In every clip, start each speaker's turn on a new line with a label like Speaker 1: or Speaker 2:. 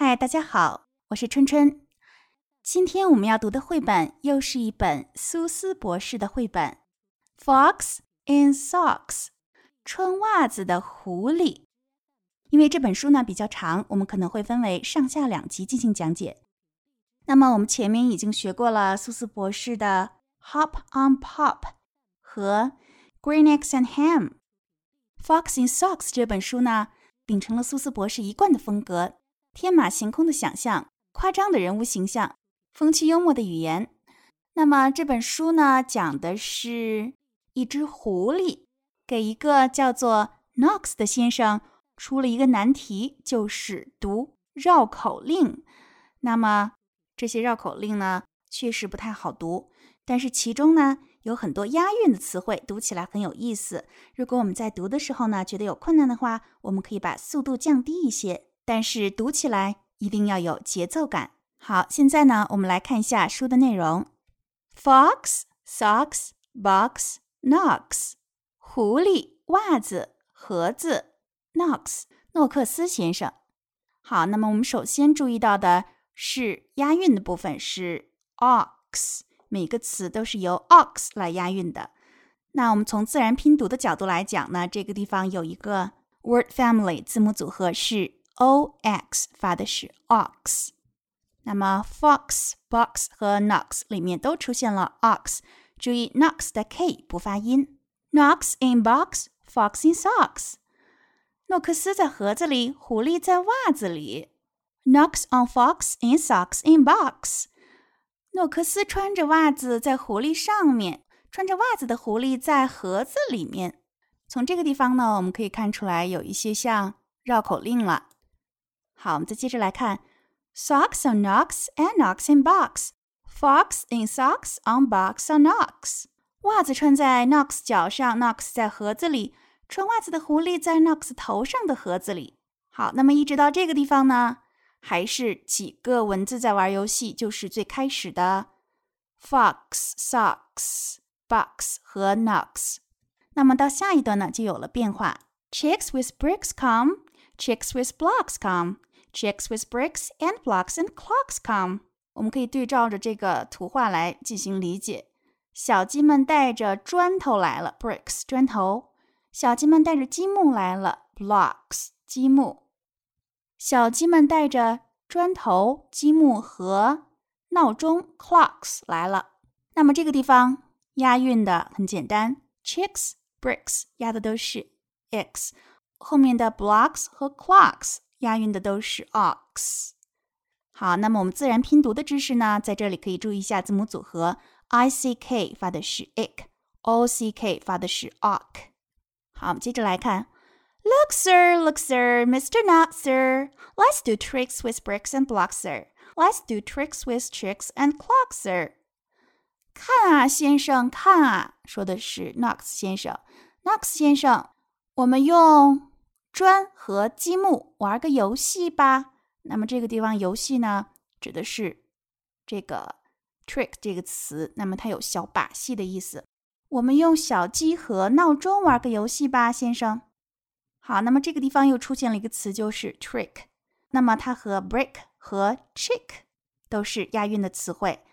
Speaker 1: 嗨，大家好，我是春春。今天我们要读的绘本又是一本苏斯博士的绘本《Fox in Socks》穿袜子的狐狸。因为这本书呢比较长，我们可能会分为上下两集进行讲解。那么我们前面已经学过了苏斯博士的《Hop on Pop》和《Green Eggs and Ham》。《Fox in Socks》这本书呢，秉承了苏斯博士一贯的风格。天马行空的想象，夸张的人物形象，风趣幽默的语言。那么这本书呢，讲的是一只狐狸给一个叫做 Knox 的先生出了一个难题，就是读绕口令。那么这些绕口令呢，确实不太好读，但是其中呢有很多押韵的词汇，读起来很有意思。如果我们在读的时候呢，觉得有困难的话，我们可以把速度降低一些。但是读起来一定要有节奏感。好，现在呢，我们来看一下书的内容：Fox, socks, box, knocks。狐狸、袜子、盒子，Knox，诺克斯先生。好，那么我们首先注意到的是押韵的部分是 ox，每个词都是由 ox 来押韵的。那我们从自然拼读的角度来讲呢，这个地方有一个 word family 字母组合是。O x 发的是 ox，那么 fox、box 和 knox 里面都出现了 ox，注意 knox 的 k 不发音。Knox in box, fox in socks。诺克斯在盒子里，狐狸在袜子里。Knox on fox in socks in box。诺克斯穿着袜子在狐狸上面，穿着袜子的狐狸在盒子里面。从这个地方呢，我们可以看出来有一些像绕口令了。好，我们再接着来看，socks on Knox and Knox in box。Fox in socks on box on Knox。袜子穿在 Knox 脚上，Knox 在盒子里。穿袜子的狐狸在 Knox 头上的盒子里。好，那么一直到这个地方呢，还是几个文字在玩游戏，就是最开始的 Fox、Socks、Box 和 Knox。那么到下一段呢，就有了变化，Chicks with bricks come。Chicks with blocks come. Chicks with bricks and blocks and clocks come. 我们可以对照着这个图画来进行理解。小鸡们带着砖头来了，bricks 砖头。小鸡们带着积木来了，blocks 积木。小鸡们带着砖头、积木和闹钟，clocks 来了。那么这个地方押韵的很简单，chicks bricks 押的都是 x。后面的 blocks 和 clocks 押韵的都是 ox。好，那么我们自然拼读的知识呢，在这里可以注意一下字母组合，i c k 发的是 ick，o c k 发的是 ock。好，我们接着来看，Look, sir, look, sir, Mr. Not, sir. Let's do tricks with bricks and blocks, sir. Let's do tricks with tricks and clocks, sir. 看啊，先生，看啊，说的是 Knox 先生，Knox 先生，我们用砖和积木玩个游戏吧。那么这个地方游戏呢，指的是这个 trick 这个词。那么它有小把戏的意思。我们用小鸡和闹钟玩个游戏吧，先生。好，那么这个地方又出现了一个词，就是 trick。那么它和 brick 和 chick 都是押韵的词汇。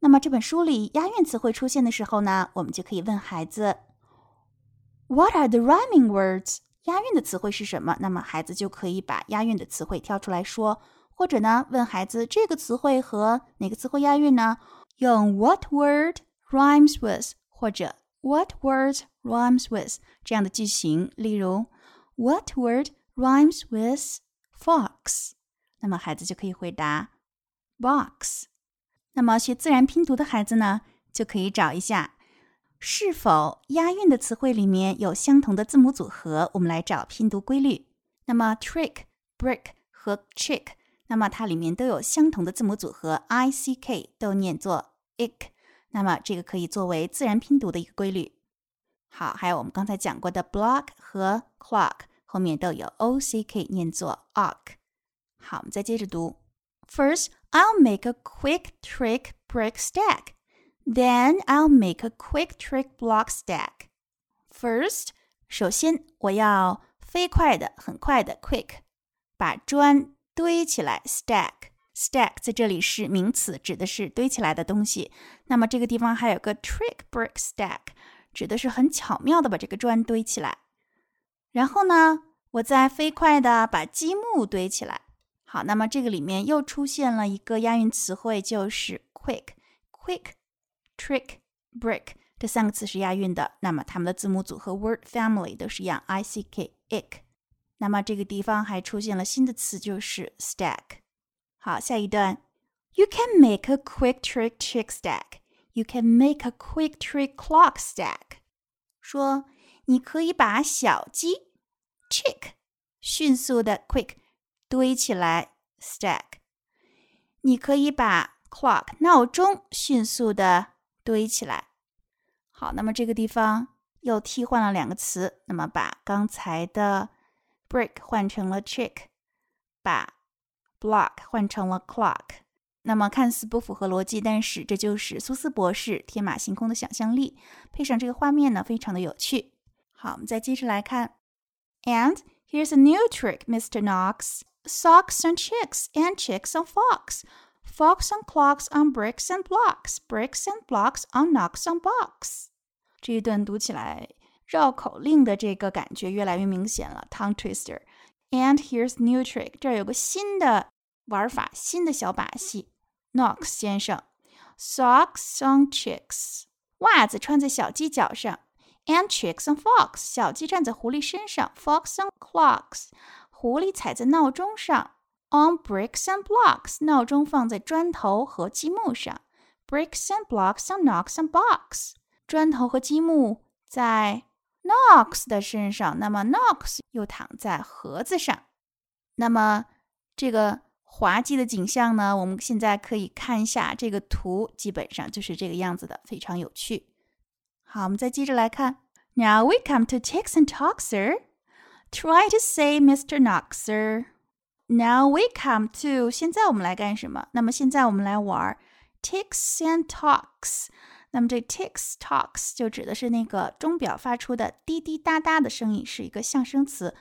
Speaker 1: 那么这本书里押韵词汇出现的时候呢，我们就可以问孩子：What are the rhyming words？押韵的词汇是什么？那么孩子就可以把押韵的词汇挑出来说，或者呢，问孩子这个词汇和哪个词汇押韵呢？用 What word rhymes with 或者 What words rhymes with 这样的句型。例如，What word rhymes with fox？那么孩子就可以回答 box。那么学自然拼读的孩子呢，就可以找一下。是否押韵的词汇里面有相同的字母组合？我们来找拼读规律。那么 trick、brick 和 chick，那么它里面都有相同的字母组合，i c k 都念作 ick。那么这个可以作为自然拼读的一个规律。好，还有我们刚才讲过的 block 和 clock 后面都有 o c k 念作 ock。好，我们再接着读。First, I'll make a quick trick brick stack. Then I'll make a quick trick block stack. First，首先我要飞快的、很快的 quick 把砖堆起来，stack。stack 在这里是名词，指的是堆起来的东西。那么这个地方还有个 trick brick stack，指的是很巧妙的把这个砖堆起来。然后呢，我再飞快的把积木堆起来。好，那么这个里面又出现了一个押韵词汇，就是 quick。quick、trick、brick 这三个词是押韵的。那么它们的字母组合 word family 都是一样，i c k ick。那么这个地方还出现了新的词，就是 stack。好，下一段，You can make a quick trick chick stack. You can make a quick trick clock stack. 说你可以把小鸡 chick 迅速的 quick 堆起来 stack。你可以把 clock 闹钟迅速的 堆起来。好，那么这个地方又替换了两个词，那么把刚才的 brick 换成了 chick，把 block 换成了 clock。那么看似不符合逻辑，但是这就是苏斯博士天马行空的想象力，配上这个画面呢，非常的有趣。好，我们再接着来看。And here's a new trick, Mr. Knox. Socks on chicks and chicks on fox. Fox on clocks on bricks and blocks. Bricks and blocks on knocks on box. 这一段读起来绕口令的这个感觉越来越明显了，tongue twister。And here's new trick，这儿有个新的玩法，新的小把戏。Knox 先生，socks on chicks，袜子穿在小鸡脚上，and chicks on fox，小鸡站在狐狸身上，fox on clocks，狐狸踩在闹钟上 ，on bricks and blocks，闹钟放在砖头和积木上，bricks and blocks on knocks and box，砖头和积木在 Knox 的身上，那么 Knox 又躺在盒子上，那么这个。滑稽的景象呢？我们现在可以看一下这个图，基本上就是这个样子的，非常有趣。好，我们再接着来看。Now we come to ticks and talks, sir. Try to say Mr. Knox, sir. Now we come to 现在我们来干什么？那么现在我们来玩 ticks and talks。那么这 ticks talks 就指的是那个钟表发出的滴滴答答的声音，是一个象声词。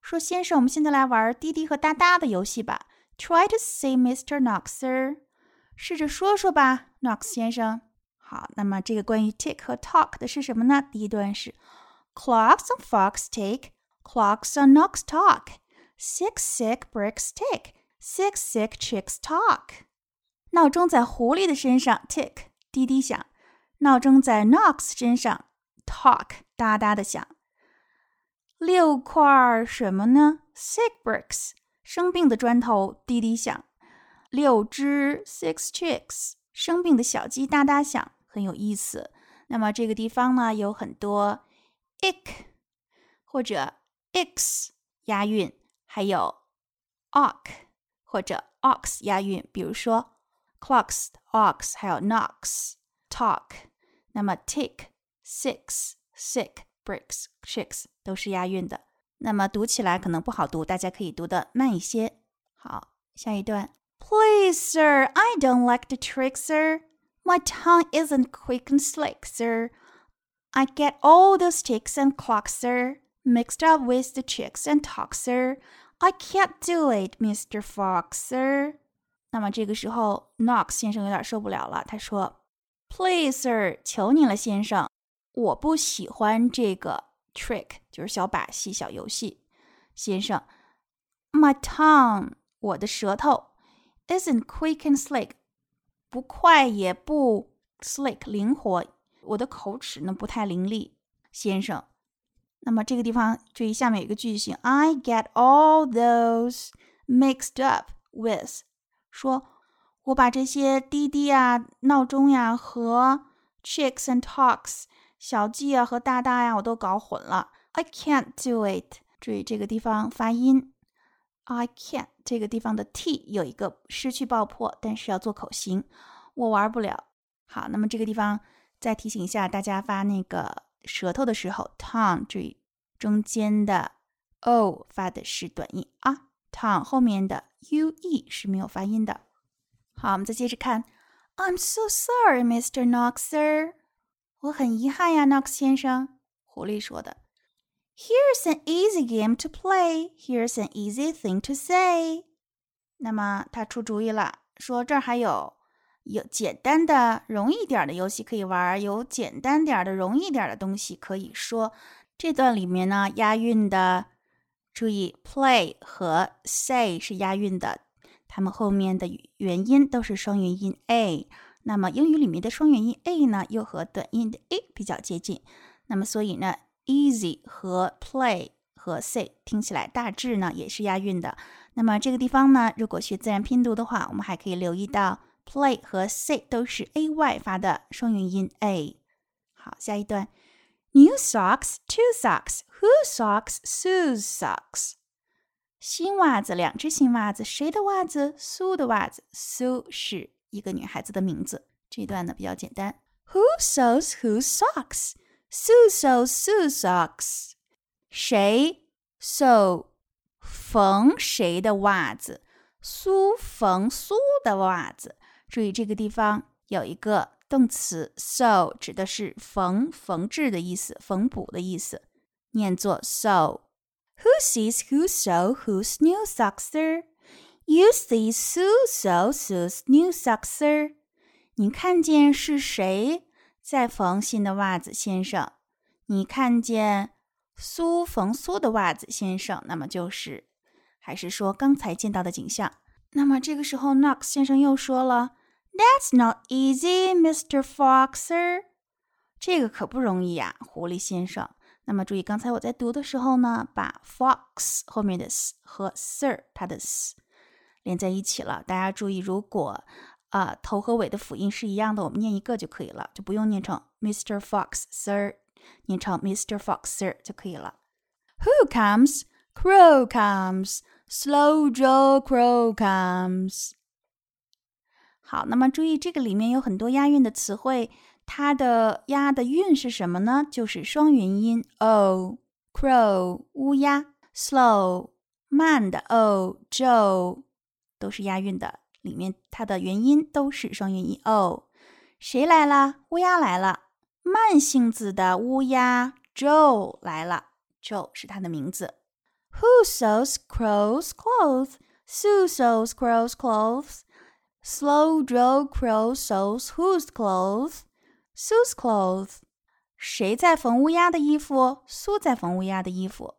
Speaker 1: 说先生，我们现在来玩滴滴和答答的游戏吧。Try to say Mr. Knox, sir。试着说说吧，Knox 先生。好，那么这个关于 tick 和 talk 的是什么呢？第一段是 Clocks on fox tick, clocks on knocks talk, Six sick bricks tick, six sick chicks talk。闹钟在狐狸的身上 tick 滴滴响，闹钟在 Knox 身上 talk 哒哒的响。六块什么呢？Sick bricks 生病的砖头滴滴响，六只 six chicks 生病的小鸡哒哒响，很有意思。那么这个地方呢，有很多 ick 或者 x 押韵，还有 ox 或者 ox 押韵，比如说 clocks ox，还有 knocks talk。那么 tick six sick bricks chicks 都是押韵的。那么读起来可能不好读，大家可以读的慢一些。好，下一段。Please, sir, I don't like the trick, sir. My tongue isn't quick and slick, sir. I get all those ticks and clocks, sir, mixed up with the chicks and talk, sir. I can't do it, Mr. Fox, sir. 那么这个时候，Knox 先生有点受不了了，他说：“Please, sir，求你了，先生，我不喜欢这个 trick 就是小把戏、小游戏。先生，My tongue，我的舌头，isn't quick and slick，不快也不 slick，灵活。我的口齿呢不太伶俐，先生。那么这个地方注意下面有一个句型，I get all those mixed up with，说我把这些滴滴啊、闹钟呀和 chicks and talks。小鸡啊和大大呀，我都搞混了。I can't do it。注意这个地方发音，I can't 这个地方的 t 有一个失去爆破，但是要做口型。我玩不了。好，那么这个地方再提醒一下大家，发那个舌头的时候，tongue 注意中间的 o 发的是短音啊，tongue 后面的 u e 是没有发音的。好，我们再接着看。I'm so sorry, Mr. Knoxer. 我很遗憾呀，Knox 先生。狐狸说的。Here's an easy game to play. Here's an easy thing to say. 那么他出主意了，说这儿还有有简单的、容易点的游戏可以玩，有简单点的、容易点的东西可以说。这段里面呢，押韵的，注意，play 和 say 是押韵的，它们后面的元音都是双元音 a。那么英语里面的双元音 a 呢，又和短音的 a 比较接近。那么所以呢，easy 和 play 和 say 听起来大致呢也是押韵的。那么这个地方呢，如果学自然拼读的话，我们还可以留意到 play 和 say 都是 a y 发的双元音 a。好，下一段，new socks, two socks, who socks, Sue's socks。新袜子，两只新袜子，谁的袜子？苏的袜子。Sue 是一个女孩子的名字。这一段呢比较简单，Who sews? Who socks? Sue sews. Sue socks。谁 sew 缝谁的袜子？苏缝苏的袜子。注意这个地方有一个动词 sew，指的是缝、缝制的意思，缝补的意思，念作 sew。Who sees who sew whose new socks, sir? You see Sue sew Sue's new socks, sir. 你看见是谁在缝新的袜子，先生？你看见苏缝苏的袜子，先生？那么就是，还是说刚才见到的景象？那么这个时候，Knox 先生又说了：“That's not easy, Mr. Fox, sir。”这个可不容易呀，狐狸先生。那么注意，刚才我在读的时候呢，把 fox 后面的 s 和 sir 它的 s 连在一起了。大家注意，如果啊头和尾的辅音是一样的，我们念一个就可以了，就不用念成 Mr. Fox Sir，念成 Mr. Fox Sir 就可以了。Who comes? Crow comes. Slow Joe Crow comes. 好，那么注意这个里面有很多押韵的词汇。它的押的韵是什么呢？就是双元音 o，crow 乌鸦，slow 慢的 o，Joe 都是押韵的，里面它的元音都是双元音 o。谁来了？乌鸦来了。慢性子的乌鸦 Joe 来了，Joe 是它的名字。Who sews crow's clothes? Sue sews crow's clothes. Slow Joe Crow sews whose clothes? Sue's clothes，谁在缝乌鸦的衣服？苏在缝乌鸦的衣服。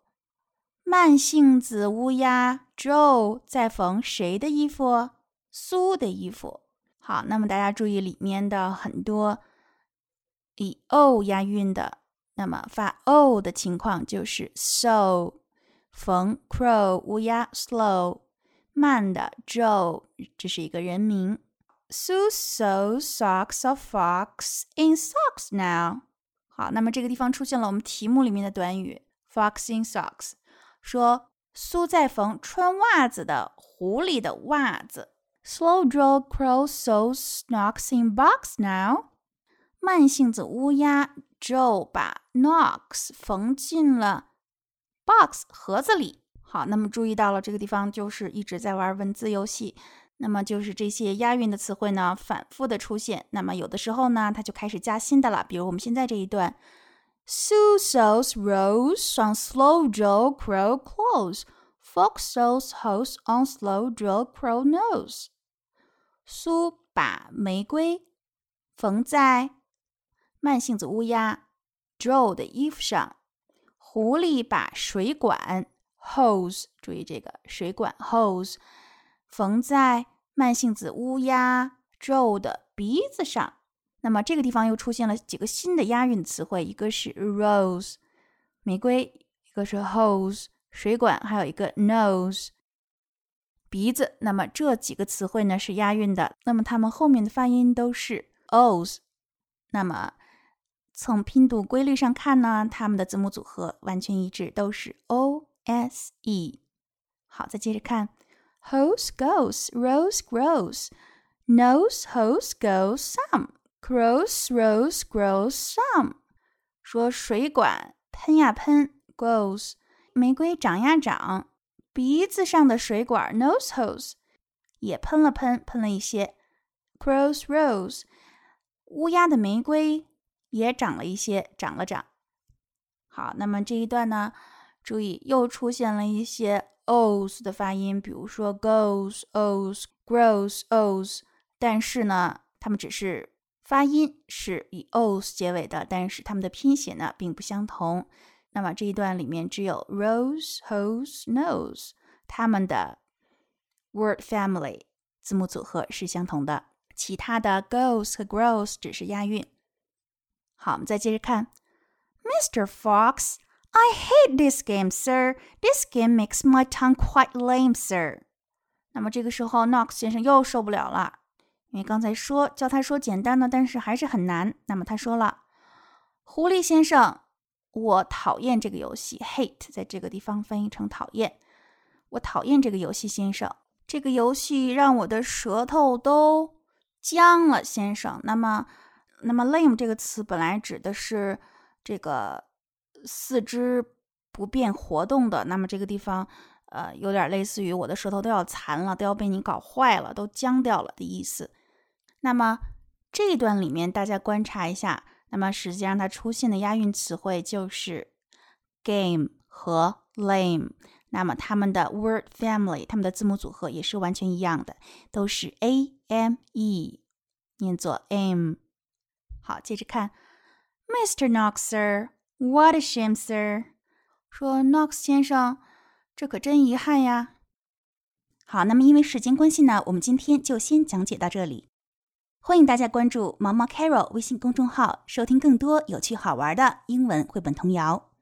Speaker 1: 慢性子乌鸦 Joe 在缝谁的衣服？苏的衣服。好，那么大家注意里面的很多以 o 押韵的，那么发 o 的情况就是 so 缝 crow 乌鸦 slow 慢的 Joe，这是一个人名。Sue sews socks of fox in socks now。好，那么这个地方出现了我们题目里面的短语 fox in socks，说苏在缝穿袜子的狐狸的袜子。Slow Joe Crow sews knocks in box now。慢性子乌鸦 Joe 把 knocks 缝进了 Box 盒子里。好，那么注意到了这个地方就是一直在玩文字游戏。那么就是这些押韵的词汇呢，反复的出现。那么有的时候呢，它就开始加新的了。比如我们现在这一段：Sue sews rose on Slow draw Crow clothes. Fox sews hose on Slow draw Crow nose. 苏把玫瑰缝在慢性子乌鸦 Joe 的衣服上。狐狸把水管 hose，注意这个水管 hose。缝在慢性子乌鸦 Joe 的鼻子上。那么这个地方又出现了几个新的押韵词汇，一个是 rose 玫瑰，一个是 hose 水管，还有一个 nose 鼻子。那么这几个词汇呢是押韵的，那么它们后面的发音都是 os。那么从拼读规律上看呢，它们的字母组合完全一致，都是 o s e。好，再接着看。Hose goes, rose grows. Nose hose goes some crows rose grows some. 说水管喷呀喷 goes，玫瑰长呀长，鼻子上的水管 nose hose 也喷了喷，喷了一些。crows rose 乌鸦的玫瑰也长了一些，长了长。好，那么这一段呢，注意又出现了一些 o's 的发音，比如说 goes、o's、grows、o's，但是呢，它们只是发音是以 o's 结尾的，但是它们的拼写呢并不相同。那么这一段里面只有 rose、hose、nose，它们的 word family 字母组合是相同的，其他的 goes 和 grows 只是押韵。好，我们再接着看，Mr. Fox。I hate this game, sir. This game makes my tongue quite lame, sir. 那么这个时候，Knox 先生又受不了了，因为刚才说教他说简单的，但是还是很难。那么他说了：“狐狸先生，我讨厌这个游戏。Hate 在这个地方翻译成讨厌。我讨厌这个游戏，先生。这个游戏让我的舌头都僵了，先生。那么，那么 lame 这个词本来指的是这个。”四肢不便活动的，那么这个地方，呃，有点类似于我的舌头都要残了，都要被你搞坏了，都僵掉了的意思。那么这一段里面，大家观察一下，那么实际上它出现的押韵词汇就是 game 和 lame。那么它们的 word family，它们的字母组合也是完全一样的，都是 a m e，念作 am。好，接着看，Mr. Knox sir，what a shame, sir！说 Knox 先生，这可真遗憾呀。好，那么因为时间关系呢，我们今天就先讲解到这里。欢迎大家关注毛毛 Carol 微信公众号，收听更多有趣好玩的英文绘本童谣。